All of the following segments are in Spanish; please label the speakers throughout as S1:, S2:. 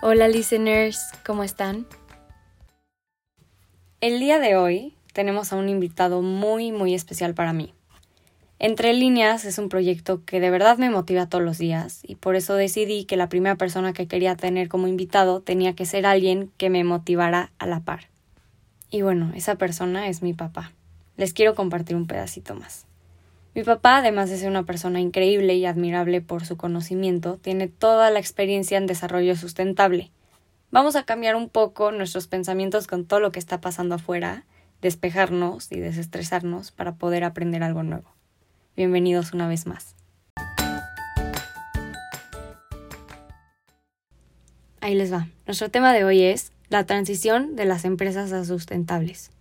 S1: Hola listeners, ¿cómo están? El día de hoy tenemos a un invitado muy muy especial para mí. Entre líneas es un proyecto que de verdad me motiva todos los días y por eso decidí que la primera persona que quería tener como invitado tenía que ser alguien que me motivara a la par. Y bueno, esa persona es mi papá. Les quiero compartir un pedacito más. Mi papá, además de ser una persona increíble y admirable por su conocimiento, tiene toda la experiencia en desarrollo sustentable. Vamos a cambiar un poco nuestros pensamientos con todo lo que está pasando afuera, despejarnos y desestresarnos para poder aprender algo nuevo. Bienvenidos una vez más. Ahí les va. Nuestro tema de hoy es la transición de las empresas a sustentables.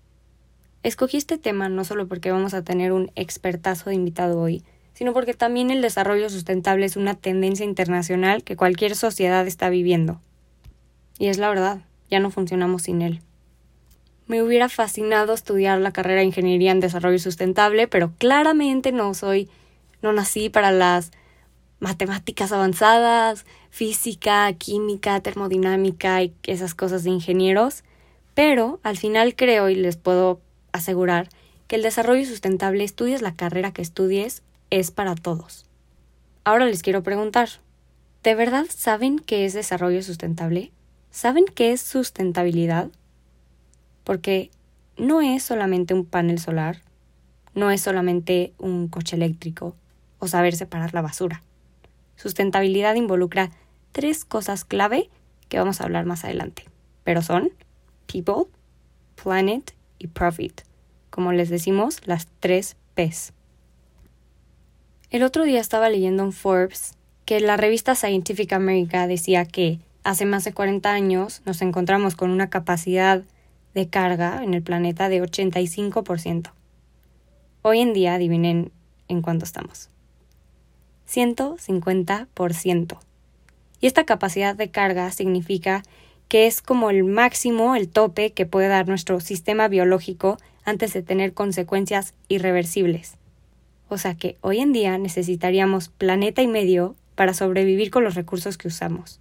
S1: Escogí este tema no solo porque vamos a tener un expertazo de invitado hoy, sino porque también el desarrollo sustentable es una tendencia internacional que cualquier sociedad está viviendo. Y es la verdad, ya no funcionamos sin él. Me hubiera fascinado estudiar la carrera de Ingeniería en Desarrollo Sustentable, pero claramente no soy, no nací para las matemáticas avanzadas, física, química, termodinámica y esas cosas de ingenieros, pero al final creo y les puedo asegurar que el desarrollo sustentable, estudies la carrera que estudies, es para todos. Ahora les quiero preguntar, ¿de verdad saben qué es desarrollo sustentable? ¿Saben qué es sustentabilidad? Porque no es solamente un panel solar, no es solamente un coche eléctrico o saber separar la basura. Sustentabilidad involucra tres cosas clave que vamos a hablar más adelante, pero son people, planet y profit, como les decimos, las tres P's. El otro día estaba leyendo en Forbes que la revista Scientific America decía que hace más de 40 años nos encontramos con una capacidad de carga en el planeta de 85%. Hoy en día, adivinen en cuánto estamos. 150%. Y esta capacidad de carga significa que es como el máximo, el tope que puede dar nuestro sistema biológico antes de tener consecuencias irreversibles. O sea que hoy en día necesitaríamos planeta y medio para sobrevivir con los recursos que usamos.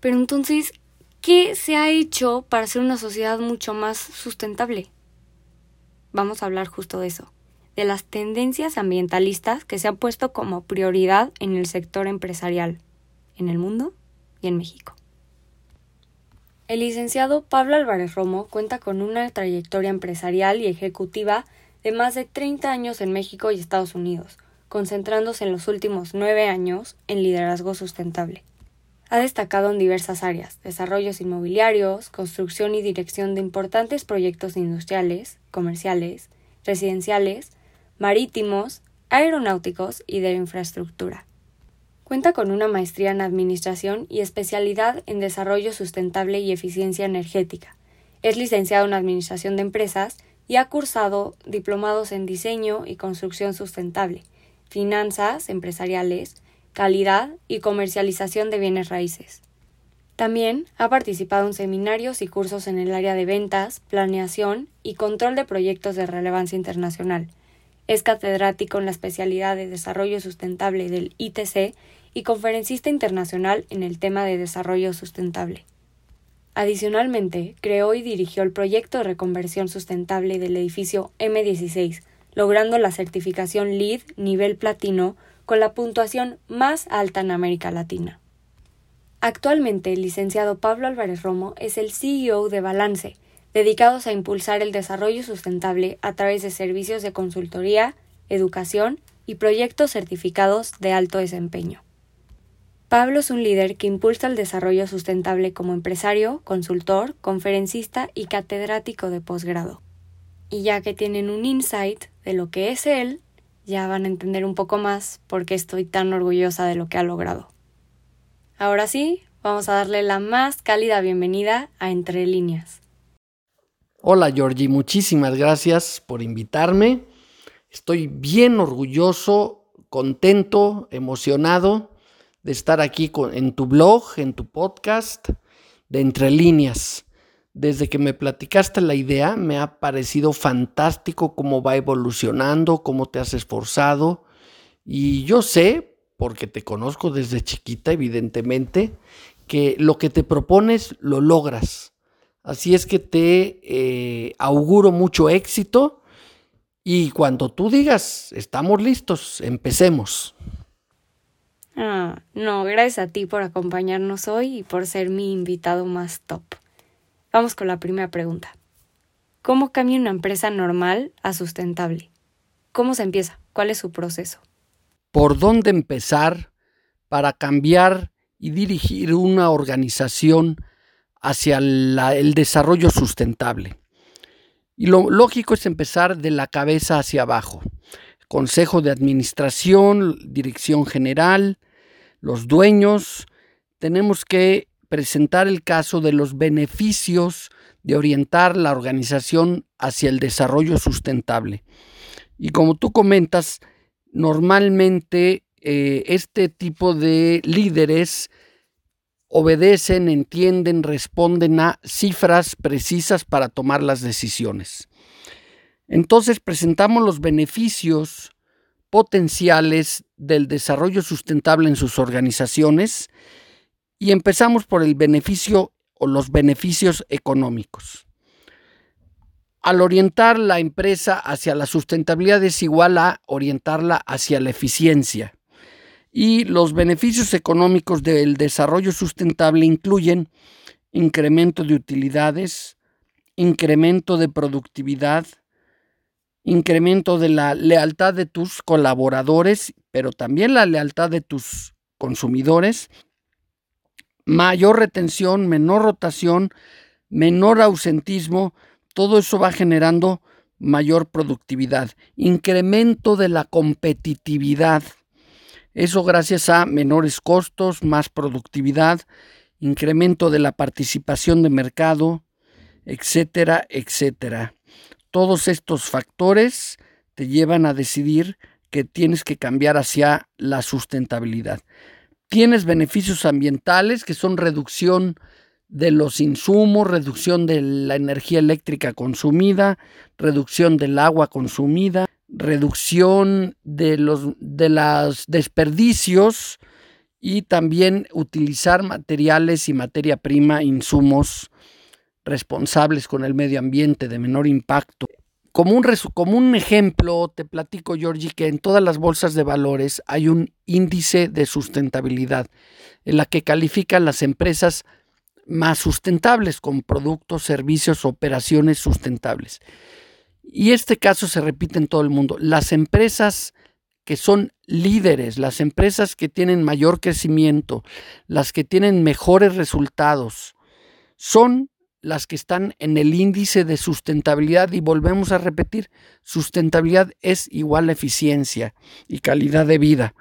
S1: Pero entonces, ¿qué se ha hecho para ser una sociedad mucho más sustentable? Vamos a hablar justo de eso, de las tendencias ambientalistas que se han puesto como prioridad en el sector empresarial, en el mundo y en México. El licenciado Pablo Álvarez Romo cuenta con una trayectoria empresarial y ejecutiva de más de 30 años en México y Estados Unidos, concentrándose en los últimos nueve años en liderazgo sustentable. Ha destacado en diversas áreas, desarrollos inmobiliarios, construcción y dirección de importantes proyectos industriales, comerciales, residenciales, marítimos, aeronáuticos y de infraestructura. Cuenta con una maestría en Administración y especialidad en Desarrollo Sustentable y Eficiencia Energética. Es licenciado en Administración de Empresas y ha cursado diplomados en Diseño y Construcción Sustentable, Finanzas Empresariales, Calidad y Comercialización de Bienes Raíces. También ha participado en seminarios y cursos en el área de ventas, planeación y control de proyectos de relevancia internacional. Es catedrático en la especialidad de Desarrollo Sustentable del ITC y conferencista internacional en el tema de desarrollo sustentable. Adicionalmente, creó y dirigió el proyecto de reconversión sustentable del edificio M16, logrando la certificación LEED nivel platino con la puntuación más alta en América Latina. Actualmente, el licenciado Pablo Álvarez Romo es el CEO de Balance, dedicados a impulsar el desarrollo sustentable a través de servicios de consultoría, educación y proyectos certificados de alto desempeño. Pablo es un líder que impulsa el desarrollo sustentable como empresario, consultor, conferencista y catedrático de posgrado. Y ya que tienen un insight de lo que es él, ya van a entender un poco más por qué estoy tan orgullosa de lo que ha logrado. Ahora sí, vamos a darle la más cálida bienvenida a Entre Líneas.
S2: Hola Georgie, muchísimas gracias por invitarme. Estoy bien orgulloso, contento, emocionado de estar aquí en tu blog, en tu podcast de Entre Líneas. Desde que me platicaste la idea, me ha parecido fantástico cómo va evolucionando, cómo te has esforzado. Y yo sé, porque te conozco desde chiquita, evidentemente, que lo que te propones lo logras. Así es que te eh, auguro mucho éxito y cuando tú digas, estamos listos, empecemos.
S1: Ah, no, gracias a ti por acompañarnos hoy y por ser mi invitado más top. Vamos con la primera pregunta. ¿Cómo cambia una empresa normal a sustentable? ¿Cómo se empieza? ¿Cuál es su proceso?
S2: ¿Por dónde empezar para cambiar y dirigir una organización hacia el desarrollo sustentable? Y lo lógico es empezar de la cabeza hacia abajo. Consejo de Administración, Dirección General, los dueños. Tenemos que presentar el caso de los beneficios de orientar la organización hacia el desarrollo sustentable. Y como tú comentas, normalmente eh, este tipo de líderes obedecen, entienden, responden a cifras precisas para tomar las decisiones. Entonces presentamos los beneficios potenciales del desarrollo sustentable en sus organizaciones y empezamos por el beneficio o los beneficios económicos. Al orientar la empresa hacia la sustentabilidad es igual a orientarla hacia la eficiencia y los beneficios económicos del desarrollo sustentable incluyen incremento de utilidades, incremento de productividad, incremento de la lealtad de tus colaboradores, pero también la lealtad de tus consumidores, mayor retención, menor rotación, menor ausentismo, todo eso va generando mayor productividad, incremento de la competitividad eso gracias a menores costos, más productividad, incremento de la participación de mercado, etcétera, etcétera. Todos estos factores te llevan a decidir que tienes que cambiar hacia la sustentabilidad. Tienes beneficios ambientales que son reducción de los insumos, reducción de la energía eléctrica consumida, reducción del agua consumida, reducción de los de los desperdicios y también utilizar materiales y materia prima, insumos responsables con el medio ambiente de menor impacto. Como un, como un ejemplo, te platico, Georgie, que en todas las bolsas de valores hay un índice de sustentabilidad en la que califican las empresas más sustentables con productos, servicios, operaciones sustentables. Y este caso se repite en todo el mundo. Las empresas que son líderes, las empresas que tienen mayor crecimiento, las que tienen mejores resultados, son las que están en el índice de sustentabilidad y volvemos a repetir, sustentabilidad es igual a eficiencia y calidad de vida.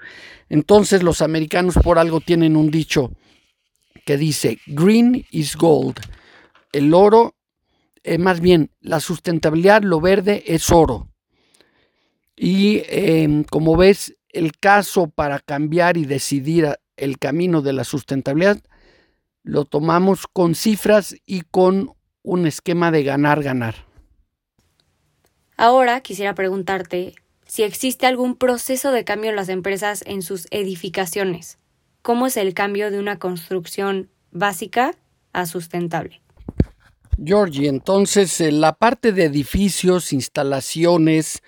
S2: Entonces los americanos por algo tienen un dicho que dice, green is gold, el oro eh, más bien, la sustentabilidad, lo verde es oro. Y em, como ves, el caso para cambiar y decidir el camino de la sustentabilidad lo tomamos con cifras y con un esquema de ganar-ganar.
S1: Ahora quisiera preguntarte si existe algún proceso de cambio en las empresas en sus edificaciones. ¿Cómo es el cambio de una construcción básica a sustentable?
S2: Georgie, entonces eh, la parte de edificios, instalaciones,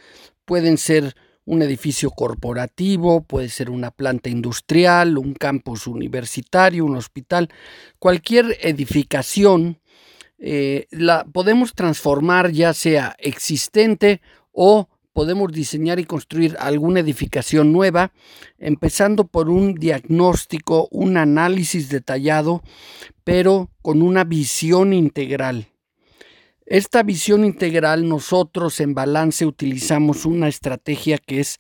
S2: pueden ser un edificio corporativo, puede ser una planta industrial, un campus universitario, un hospital, cualquier edificación eh, la podemos transformar ya sea existente o podemos diseñar y construir alguna edificación nueva, empezando por un diagnóstico, un análisis detallado, pero con una visión integral. Esta visión integral nosotros en balance utilizamos una estrategia que es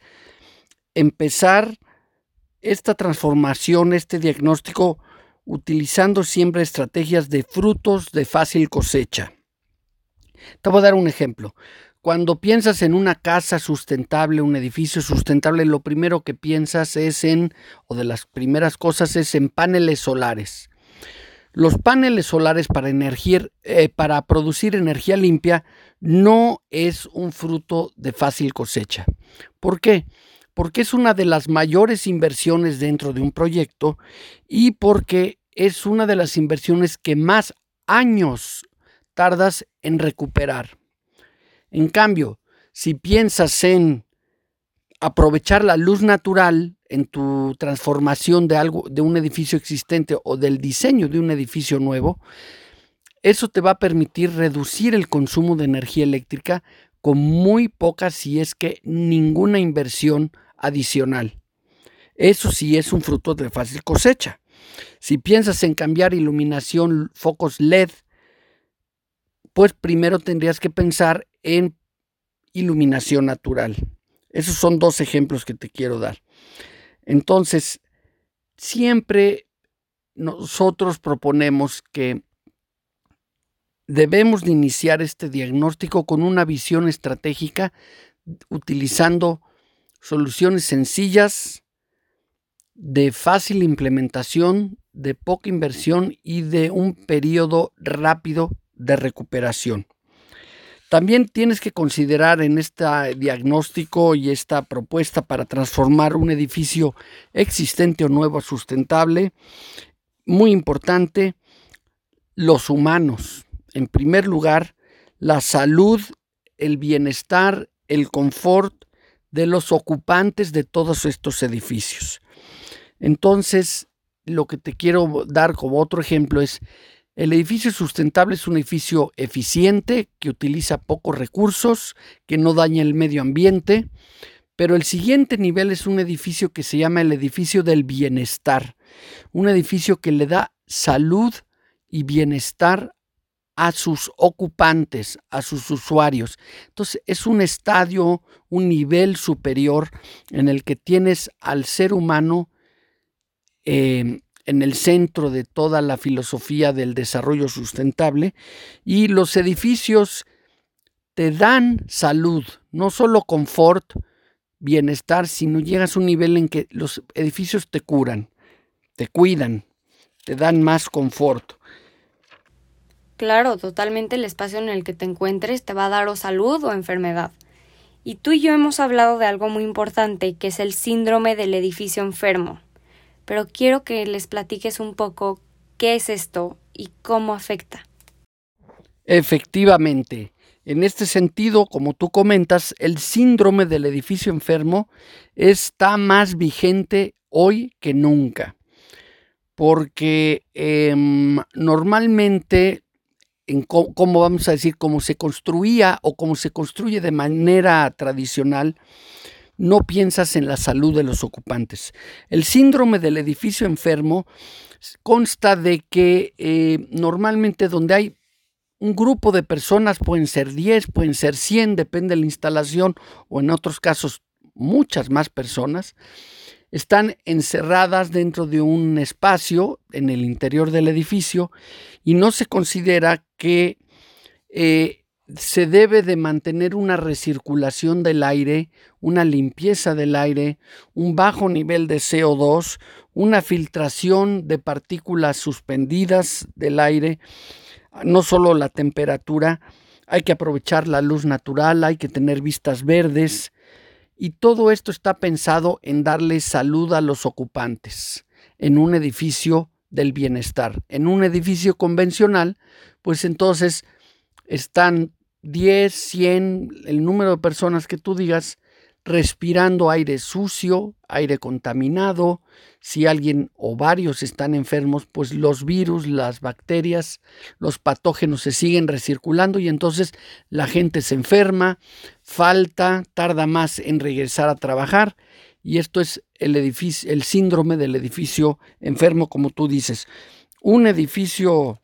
S2: empezar esta transformación, este diagnóstico, utilizando siempre estrategias de frutos de fácil cosecha. Te voy a dar un ejemplo. Cuando piensas en una casa sustentable, un edificio sustentable, lo primero que piensas es en, o de las primeras cosas es en paneles solares. Los paneles solares para, eh, para producir energía limpia no es un fruto de fácil cosecha. ¿Por qué? Porque es una de las mayores inversiones dentro de un proyecto y porque es una de las inversiones que más años tardas en recuperar. En cambio, si piensas en aprovechar la luz natural en tu transformación de algo de un edificio existente o del diseño de un edificio nuevo, eso te va a permitir reducir el consumo de energía eléctrica con muy poca, si es que ninguna inversión adicional. Eso sí es un fruto de fácil cosecha. Si piensas en cambiar iluminación, focos LED, pues primero tendrías que pensar en iluminación natural. Esos son dos ejemplos que te quiero dar. Entonces, siempre nosotros proponemos que debemos de iniciar este diagnóstico con una visión estratégica utilizando soluciones sencillas, de fácil implementación, de poca inversión y de un periodo rápido de recuperación. También tienes que considerar en este diagnóstico y esta propuesta para transformar un edificio existente o nuevo sustentable, muy importante, los humanos. En primer lugar, la salud, el bienestar, el confort de los ocupantes de todos estos edificios. Entonces, lo que te quiero dar como otro ejemplo es, el edificio sustentable es un edificio eficiente, que utiliza pocos recursos, que no daña el medio ambiente, pero el siguiente nivel es un edificio que se llama el edificio del bienestar, un edificio que le da salud y bienestar a sus ocupantes, a sus usuarios. Entonces es un estadio, un nivel superior en el que tienes al ser humano em, en el centro de toda la filosofía del desarrollo sustentable y los edificios te dan salud, no solo confort, bienestar, sino llegas a un nivel en que los edificios te curan, te cuidan, te dan más confort.
S1: Claro, totalmente el espacio en el que te encuentres te va a dar o salud o enfermedad. Y tú y yo hemos hablado de algo muy importante, que es el síndrome del edificio enfermo. Pero quiero que les platiques un poco qué es esto y cómo afecta.
S2: Efectivamente, en este sentido, como tú comentas, el síndrome del edificio enfermo está más vigente hoy que nunca, porque em, normalmente en cómo, vamos a decir, cómo se construía o cómo se construye de manera tradicional, no piensas en la salud de los ocupantes. El síndrome del edificio enfermo consta de que eh, normalmente donde hay un grupo de personas, pueden ser 10, pueden ser 100, depende de la instalación, o en otros casos muchas más personas, están encerradas dentro de un espacio en el interior del edificio y no se considera que eh, se debe de mantener una recirculación del aire, una limpieza del aire, un bajo nivel de CO2, una filtración de partículas suspendidas del aire, no solo la temperatura, hay que aprovechar la luz natural, hay que tener vistas verdes, y todo esto está pensado en darle salud a los ocupantes en un edificio del bienestar. En un edificio convencional, pues entonces están 10, 100, el número de personas que tú digas, respirando aire sucio, aire contaminado. Si alguien o varios están enfermos, pues los virus, las bacterias, los patógenos se siguen recirculando y entonces la gente se enferma, falta, tarda más en regresar a trabajar y esto es el edificio, el síndrome del edificio enfermo, como tú dices. Un edificio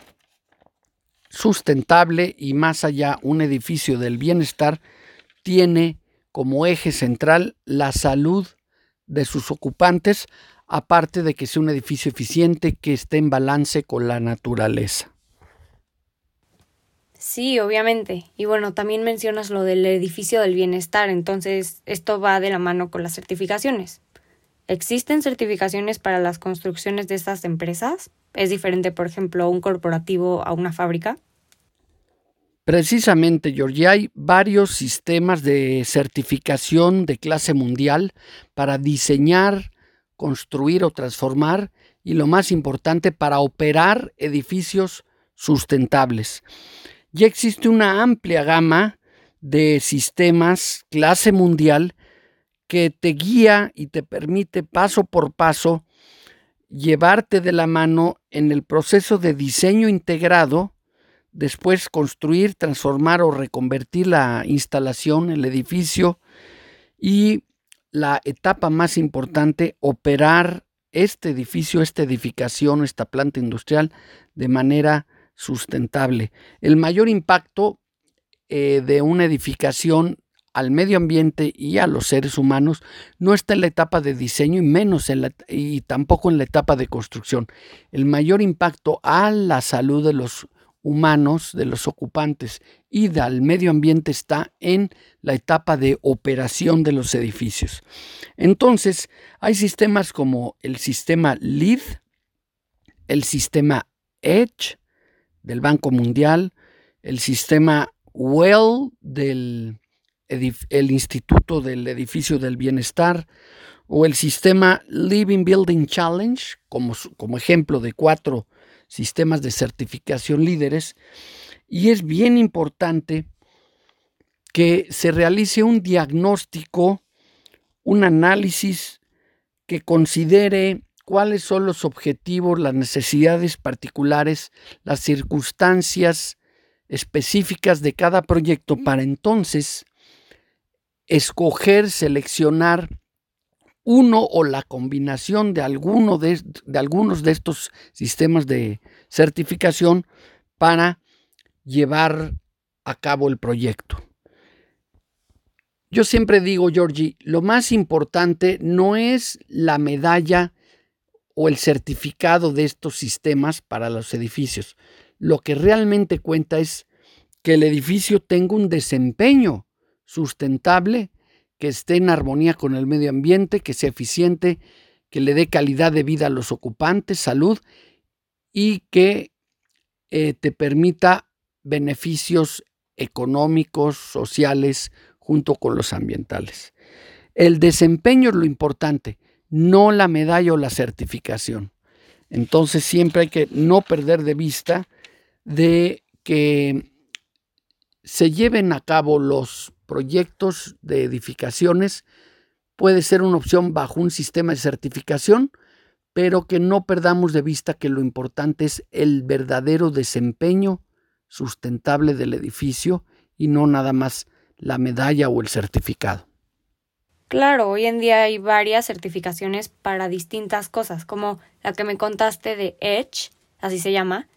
S2: sustentable y más allá un edificio del bienestar tiene como eje central la salud de sus ocupantes, aparte de que sea un edificio eficiente que esté en balance con la naturaleza.
S1: Sí, obviamente. Y bueno, también mencionas lo del edificio del bienestar, entonces esto va de la mano con las certificaciones. ¿Existen certificaciones para las construcciones de estas empresas? ¿Es diferente, por ejemplo, un corporativo a una fábrica?
S2: Precisamente, Georgie, hay varios sistemas de certificación de clase mundial para diseñar, construir o transformar y lo más importante para operar edificios sustentables. Ya existe una amplia gama de sistemas clase mundial que te guía y te permite paso por paso llevarte de la mano en el proceso de diseño integrado, después construir, transformar o reconvertir la instalación, el edificio y la etapa más importante, operar este edificio, esta edificación, esta planta industrial de manera sustentable. El mayor impacto eh, de una edificación al medio ambiente y a los seres humanos no está en la etapa de diseño y menos en y tampoco en la etapa de construcción. El mayor impacto a la salud de los humanos, de los ocupantes y del medio ambiente está en la etapa de operación de los edificios. Entonces, hay sistemas como el sistema LEED, el sistema EDGE del Banco Mundial, el sistema WELL del el Instituto del Edificio del Bienestar o el sistema Living Building Challenge como, como ejemplo de cuatro sistemas de certificación líderes. Y es bien importante que se realice un diagnóstico, un análisis que considere cuáles son los objetivos, las necesidades particulares, las circunstancias específicas de cada proyecto para entonces escoger, seleccionar uno o la combinación de, de, de, algunos de estos sistemas de certificación para llevar a cabo el proyecto. Yo siempre digo, Georgie, lo más importante no es la medalla o el certificado de estos sistemas para los edificios. Lo que realmente cuenta es que el edificio tenga un desempeño sustentable, que esté en armonía con el medio ambiente, que sea eficiente, que le dé calidad de vida a los ocupantes, salud y que eh, te permita beneficios económicos, sociales, junto con los ambientales. El desempeño es lo importante, no la medalla o la certificación. Entonces siempre hay que no perder de vista de que se lleven a cabo los proyectos de edificaciones puede ser una opción bajo un sistema de certificación, pero que no perdamos de vista que lo importante es el verdadero desempeño sustentable del edificio y no nada más la medalla o el certificado.
S1: Claro, hoy en día hay varias certificaciones para distintas cosas, como la que me contaste de Edge, así se llama,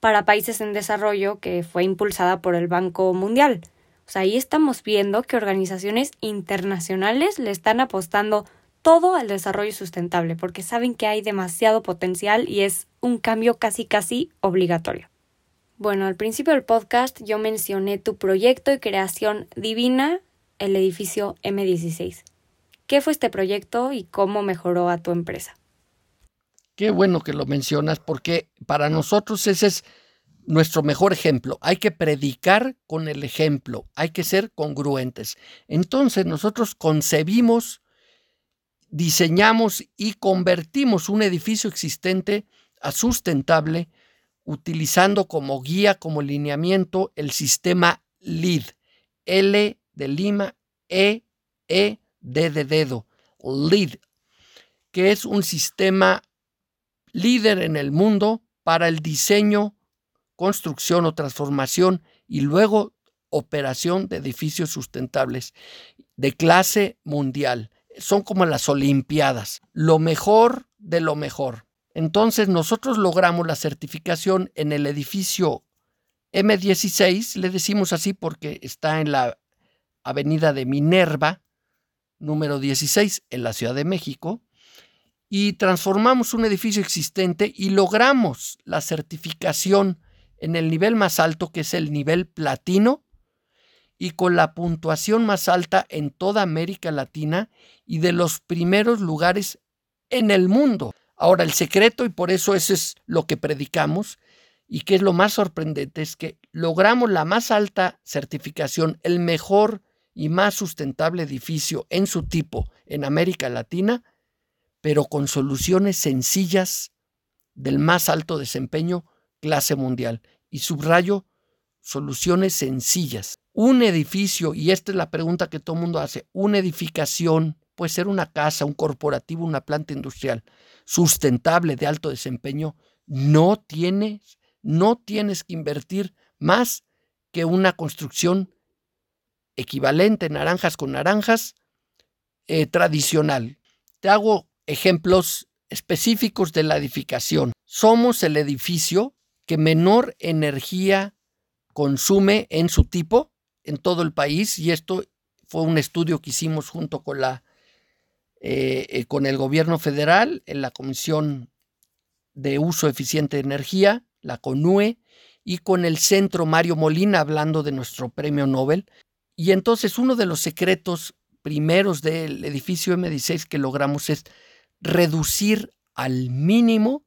S1: para países en desarrollo que fue impulsada por el Banco Mundial. Sea, ahí estamos viendo que organizaciones internacionales le están apostando todo al desarrollo sustentable porque saben que hay demasiado potencial y es un cambio casi casi obligatorio. Bueno, al principio del podcast yo mencioné tu proyecto de creación divina, el edificio M16. ¿Qué fue este proyecto y cómo mejoró a tu empresa?
S2: Qué bueno que lo mencionas porque para nosotros ese es nuestro mejor ejemplo. Hay que predicar con el ejemplo, hay que ser congruentes. Entonces nosotros concebimos, diseñamos y convertimos un edificio existente a sustentable utilizando como guía, como lineamiento el sistema LEED. L de Lima, E, E, D de dedo. LEED, que es un sistema líder en el mundo para el diseño construcción o transformación y luego operación de edificios sustentables de clase mundial. Son como las Olimpiadas, lo mejor de lo mejor. Entonces nosotros logramos la certificación en el edificio M16, le decimos así porque está en la avenida de Minerva, número 16, en la Ciudad de México, y transformamos un edificio existente y logramos la certificación en el nivel más alto, que es el nivel platino, y con la puntuación más alta en toda América Latina y de los primeros lugares en el mundo. Ahora, el secreto, y por eso eso es lo que predicamos, y que es lo más sorprendente, es que logramos la más alta certificación, el mejor y más sustentable edificio en su tipo en América Latina, pero con soluciones sencillas del más alto desempeño clase mundial. Y subrayo soluciones sencillas. Un edificio, y esta es la pregunta que todo el mundo hace, una edificación, puede ser una casa, un corporativo, una planta industrial, sustentable de alto desempeño, no tienes, no tienes que invertir más que una construcción equivalente, naranjas con naranjas, eh, tradicional. Te hago ejemplos específicos de la edificación. Somos el edificio que menor energía consume en su tipo en todo el país y esto fue un estudio que hicimos junto con la eh, eh, con el gobierno federal en la Comisión de Uso Eficiente de Energía, la CONUE, y con el Centro Mario Molina hablando de nuestro premio Nobel. Y entonces uno de los secretos primeros del edificio M16 que logramos es reducir al mínimo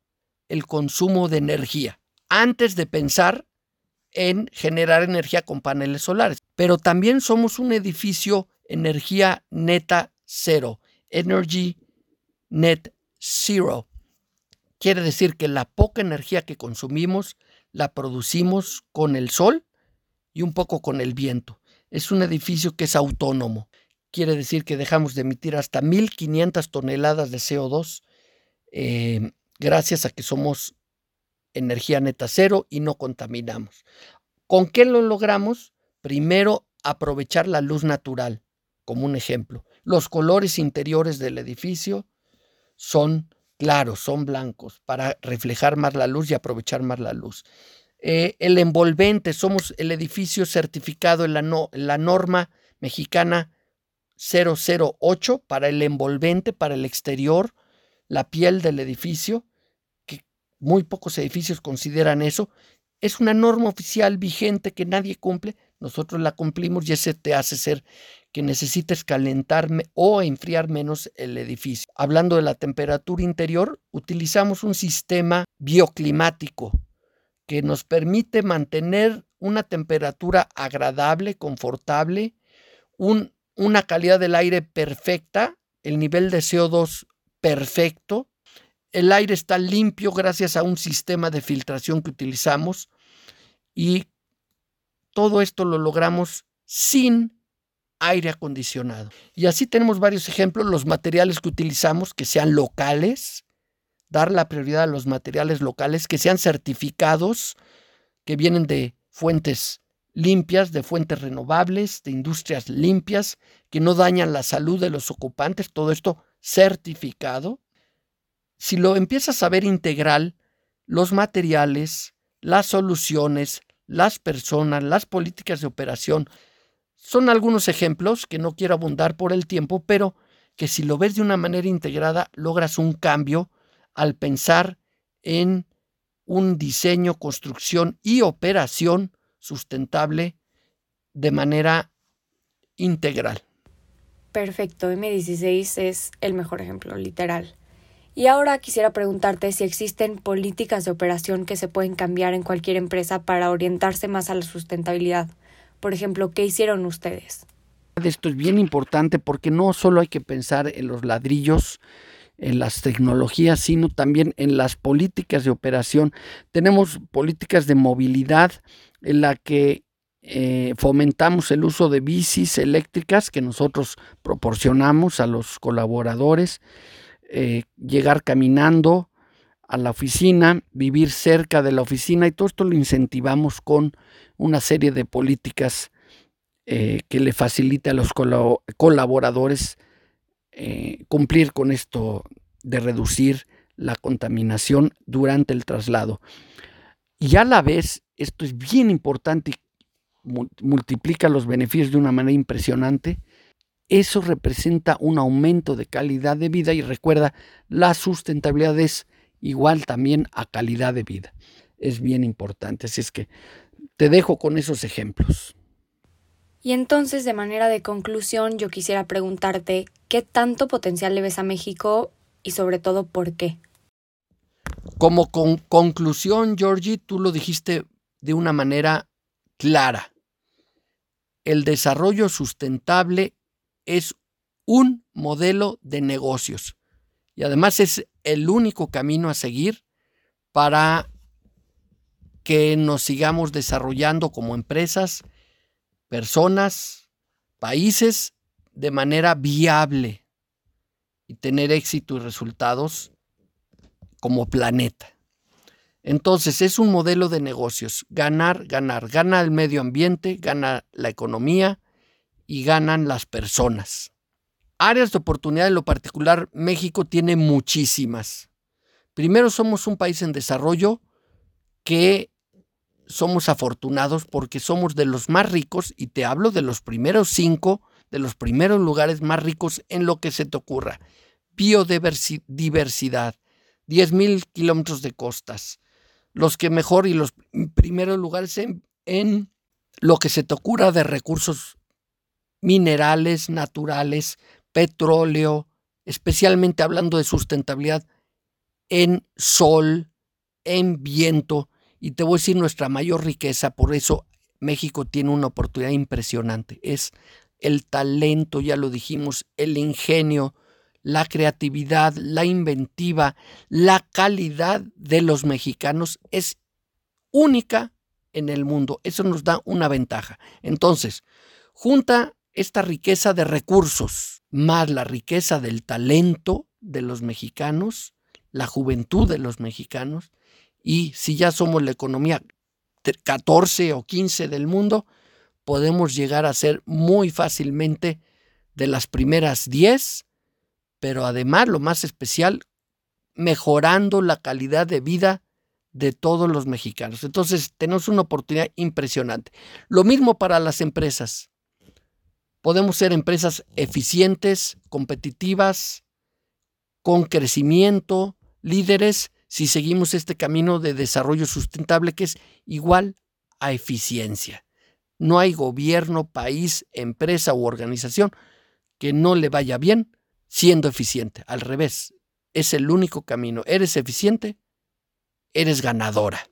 S2: el consumo de energía antes de pensar en generar energía con paneles solares. Pero también somos un edificio energía neta cero, Energy Net Zero. Quiere decir que la poca energía que consumimos la producimos con el sol y un poco con el viento. Es un edificio que es autónomo. Quiere decir que dejamos de emitir hasta 1.500 toneladas de CO2 eh, gracias a que somos energía neta cero y no contaminamos. ¿Con qué lo logramos? Primero, aprovechar la luz natural, como un ejemplo. Los colores interiores del edificio son claros, son blancos, para reflejar más la luz y aprovechar más la luz. Eh, el envolvente, somos el edificio certificado en la, no, la norma mexicana 008 para el envolvente, para el exterior, la piel del edificio, muy pocos edificios consideran eso. Es una norma oficial vigente que nadie cumple, nosotros la cumplimos y ese te hace ser que necesites calentarme o enfriar menos el edificio. Hablando de la temperatura interior, utilizamos un sistema bioclimático que nos permite mantener una temperatura agradable, confortable, una calidad del aire perfecta, el nivel de CO2 perfecto, el aire está limpio gracias a un sistema de filtración que utilizamos y todo esto lo logramos sin aire acondicionado. Y así tenemos varios ejemplos, los materiales que utilizamos, que sean locales, dar la prioridad a los materiales locales, que sean certificados, que vienen de fuentes limpias, de fuentes renovables, de industrias limpias, que no dañan la salud de los ocupantes, todo esto certificado. Si lo empiezas a ver integral, los materiales, las soluciones, las personas, las políticas de operación. Son algunos ejemplos que no quiero abundar por el tiempo, pero que si lo ves de una manera integrada, logras un cambio al pensar en un diseño, construcción y operación sustentable de manera integral.
S1: Perfecto, M16 es el mejor ejemplo, literal. Y ahora quisiera preguntarte si existen políticas de operación que se pueden cambiar en cualquier empresa para orientarse más a la sustentabilidad. Por ejemplo, ¿qué hicieron ustedes?
S2: Esto es bien importante porque no solo hay que pensar en los ladrillos, en las tecnologías, sino también en las políticas de operación. Tenemos políticas de movilidad en la que eh, fomentamos el uso de bicis eléctricas que nosotros proporcionamos a los colaboradores. Eh, llegar caminando a la oficina, vivir cerca de la oficina y todo esto lo incentivamos con una serie de políticas eh, que le facilite a los colaboradores eh, cumplir con esto de reducir la contaminación durante el traslado. Y a la vez, esto es bien importante y multiplica los beneficios de una manera impresionante, eso representa un aumento de calidad de vida y recuerda, la sustentabilidad es igual también a calidad de vida. Es bien importante, así es que te dejo con esos ejemplos.
S1: Y entonces, de manera de conclusión, yo quisiera preguntarte, ¿qué tanto potencial le ves a México y sobre todo por qué?
S2: Como conclusión, Georgie, tú lo dijiste de una manera clara. El desarrollo sustentable es un modelo de negocios. Y además es el único camino a seguir para que nos sigamos desarrollando como empresas, personas, países de manera viable y tener éxito y resultados como planeta. Entonces es un modelo de negocios, ganar, ganar, gana el medio ambiente, gana la economía y ganan las personas. Áreas de oportunidad en lo particular, México tiene muchísimas. Primero somos un país en desarrollo que somos afortunados porque somos de los más ricos y te hablo de los primeros cinco, de los primeros lugares más ricos en lo que se te ocurra. Biodiversidad, 10 mil kilómetros de costas, los que mejor y los primeros lugares en, en lo que se te ocurra de recursos minerales, naturales, petróleo, especialmente hablando de sustentabilidad, en sol, en viento, y te voy a decir nuestra mayor riqueza, por eso México tiene una oportunidad impresionante, es el talento, ya lo dijimos, el ingenio, la creatividad, la inventiva, la calidad de los mexicanos es única en el mundo. Eso nos da una ventaja. Entonces, junta esta riqueza de recursos más la riqueza del talento de los mexicanos, la juventud de los mexicanos, y si ya somos la economía 14 o 15 del mundo, podemos llegar a ser muy fácilmente de las primeras 10 pero además lo más especial, mejorando la calidad de vida de todos los mexicanos. Entonces, tenemos una oportunidad impresionante. Lo mismo para las empresas. Podemos ser empresas eficientes, competitivas, con crecimiento, líderes, si seguimos este camino de desarrollo sustentable que es igual a eficiencia. No hay gobierno, país, empresa u organización que no le vaya bien siendo eficiente. Al revés, es el único camino. Eres eficiente, eres ganadora.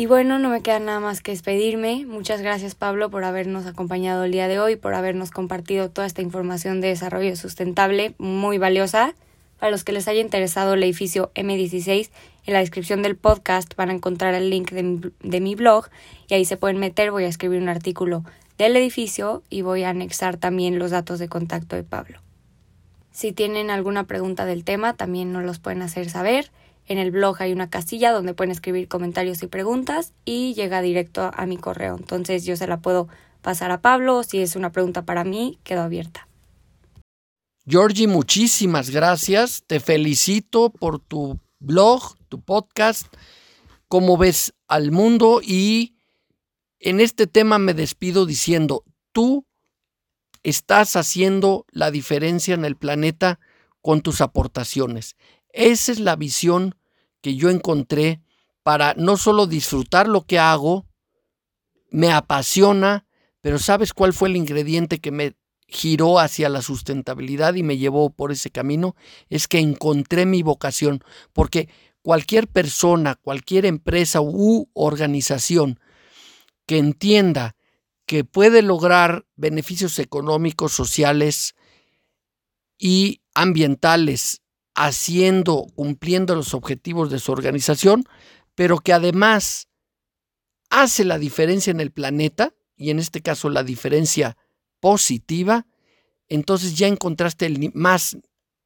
S1: Y bueno, no me queda nada más que despedirme. Muchas gracias Pablo por habernos acompañado el día de hoy, por habernos compartido toda esta información de desarrollo sustentable muy valiosa. Para los que les haya interesado el edificio M16, en la descripción del podcast van a encontrar el link de mi, de mi blog y ahí se pueden meter. Voy a escribir un artículo del edificio y voy a anexar también los datos de contacto de Pablo. Si tienen alguna pregunta del tema, también nos los pueden hacer saber. En el blog hay una casilla donde pueden escribir comentarios y preguntas y llega directo a mi correo. Entonces yo se la puedo pasar a Pablo si es una pregunta para mí, quedo abierta.
S2: Georgie, muchísimas gracias. Te felicito por tu blog, tu podcast, cómo ves al mundo y en este tema me despido diciendo, tú estás haciendo la diferencia en el planeta con tus aportaciones. Esa es la visión que yo encontré para no solo disfrutar lo que hago, me apasiona, pero ¿sabes cuál fue el ingrediente que me giró hacia la sustentabilidad y me llevó por ese camino? Es que encontré mi vocación, porque cualquier persona, cualquier empresa u organización que entienda que puede lograr beneficios económicos, sociales y ambientales haciendo, cumpliendo los objetivos de su organización, pero que además hace la diferencia en el planeta, y en este caso la diferencia positiva, entonces ya encontraste el más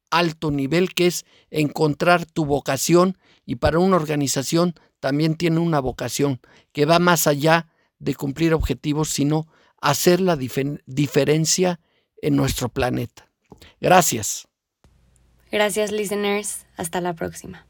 S2: alto nivel que es encontrar tu vocación y para una organización también tiene una vocación que va más allá de cumplir objetivos, sino hacer la diferencia en nuestro planeta. Gracias.
S1: Gracias, listeners. Hasta la próxima.